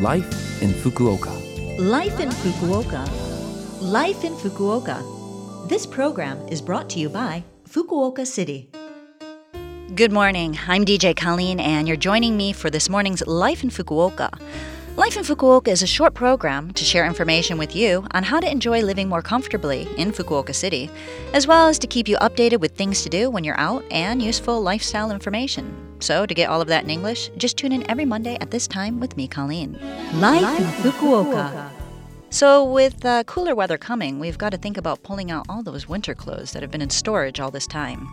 Life in Fukuoka. Life in Fukuoka. Life in Fukuoka. This program is brought to you by Fukuoka City. Good morning. I'm DJ Colleen, and you're joining me for this morning's Life in Fukuoka. Life in Fukuoka is a short program to share information with you on how to enjoy living more comfortably in Fukuoka City, as well as to keep you updated with things to do when you're out and useful lifestyle information. So, to get all of that in English, just tune in every Monday at this time with me, Colleen. Life in Fukuoka. So, with uh, cooler weather coming, we've got to think about pulling out all those winter clothes that have been in storage all this time.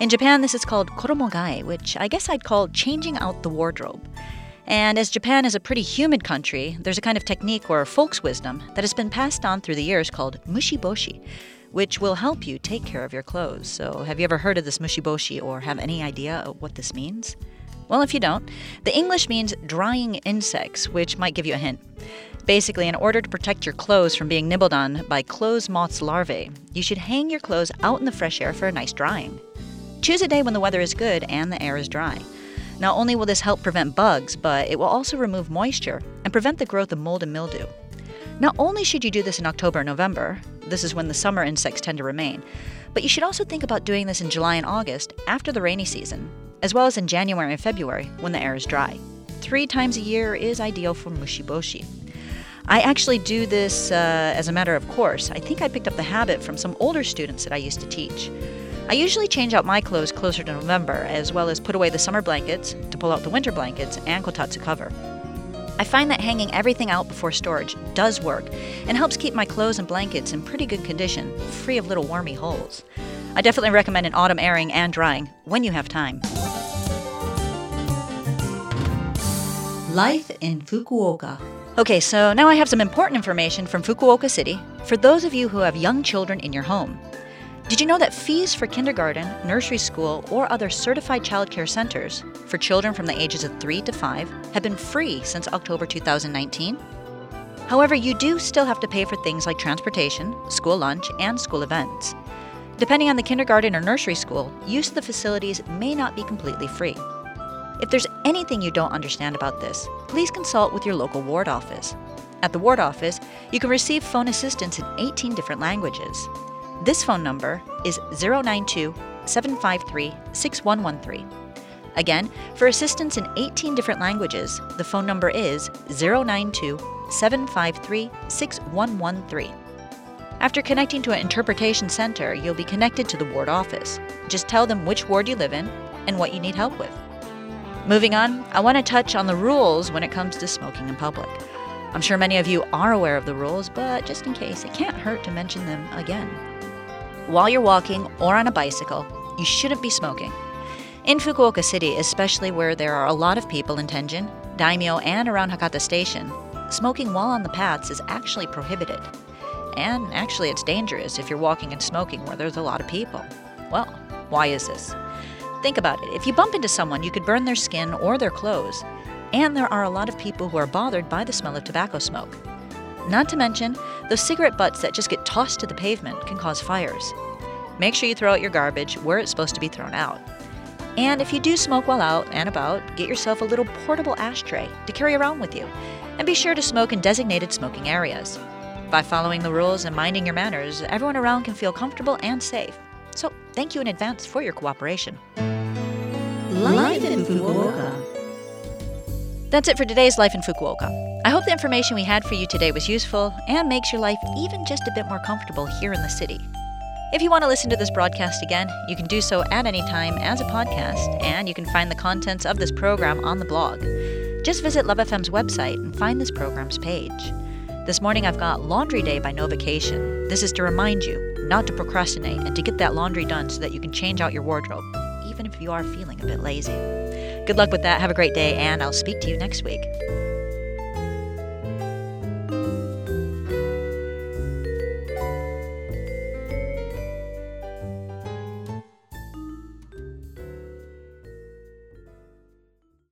In Japan, this is called koromogae, which I guess I'd call changing out the wardrobe. And as Japan is a pretty humid country, there's a kind of technique or folks' wisdom that has been passed on through the years called mushiboshi, which will help you take care of your clothes. So, have you ever heard of this mushiboshi or have any idea of what this means? Well, if you don't, the English means drying insects, which might give you a hint. Basically, in order to protect your clothes from being nibbled on by clothes moth's larvae, you should hang your clothes out in the fresh air for a nice drying. Choose a day when the weather is good and the air is dry. Not only will this help prevent bugs, but it will also remove moisture and prevent the growth of mold and mildew. Not only should you do this in October and November, this is when the summer insects tend to remain, but you should also think about doing this in July and August after the rainy season, as well as in January and February when the air is dry. Three times a year is ideal for mushiboshi. I actually do this uh, as a matter of course. I think I picked up the habit from some older students that I used to teach. I usually change out my clothes closer to November, as well as put away the summer blankets to pull out the winter blankets and kotatsu cover. I find that hanging everything out before storage does work and helps keep my clothes and blankets in pretty good condition, free of little wormy holes. I definitely recommend an autumn airing and drying when you have time. Life in Fukuoka. Okay, so now I have some important information from Fukuoka City for those of you who have young children in your home. Did you know that fees for kindergarten, nursery school, or other certified childcare centers for children from the ages of 3 to 5 have been free since October 2019? However, you do still have to pay for things like transportation, school lunch, and school events. Depending on the kindergarten or nursery school, use of the facilities may not be completely free. If there's anything you don't understand about this, please consult with your local ward office. At the ward office, you can receive phone assistance in 18 different languages. This phone number is 092 753 6113. Again, for assistance in 18 different languages, the phone number is 092 753 6113. After connecting to an interpretation center, you'll be connected to the ward office. Just tell them which ward you live in and what you need help with. Moving on, I want to touch on the rules when it comes to smoking in public. I'm sure many of you are aware of the rules, but just in case, it can't hurt to mention them again. While you're walking or on a bicycle, you shouldn't be smoking. In Fukuoka City, especially where there are a lot of people in Tenjin, Daimyo, and around Hakata Station, smoking while on the paths is actually prohibited. And actually, it's dangerous if you're walking and smoking where there's a lot of people. Well, why is this? Think about it. If you bump into someone, you could burn their skin or their clothes. And there are a lot of people who are bothered by the smell of tobacco smoke. Not to mention, those cigarette butts that just get tossed to the pavement can cause fires. Make sure you throw out your garbage where it's supposed to be thrown out. And if you do smoke while out and about, get yourself a little portable ashtray to carry around with you. And be sure to smoke in designated smoking areas. By following the rules and minding your manners, everyone around can feel comfortable and safe. So, thank you in advance for your cooperation. Life in Fukuoka. That's it for today's Life in Fukuoka. I hope the information we had for you today was useful and makes your life even just a bit more comfortable here in the city. If you want to listen to this broadcast again, you can do so at any time as a podcast, and you can find the contents of this program on the blog. Just visit Love FM's website and find this program's page. This morning I've got Laundry Day by Novocation. This is to remind you not to procrastinate and to get that laundry done so that you can change out your wardrobe, even if you are feeling a bit lazy. Good luck with that. Have a great day, and I'll speak to you next week.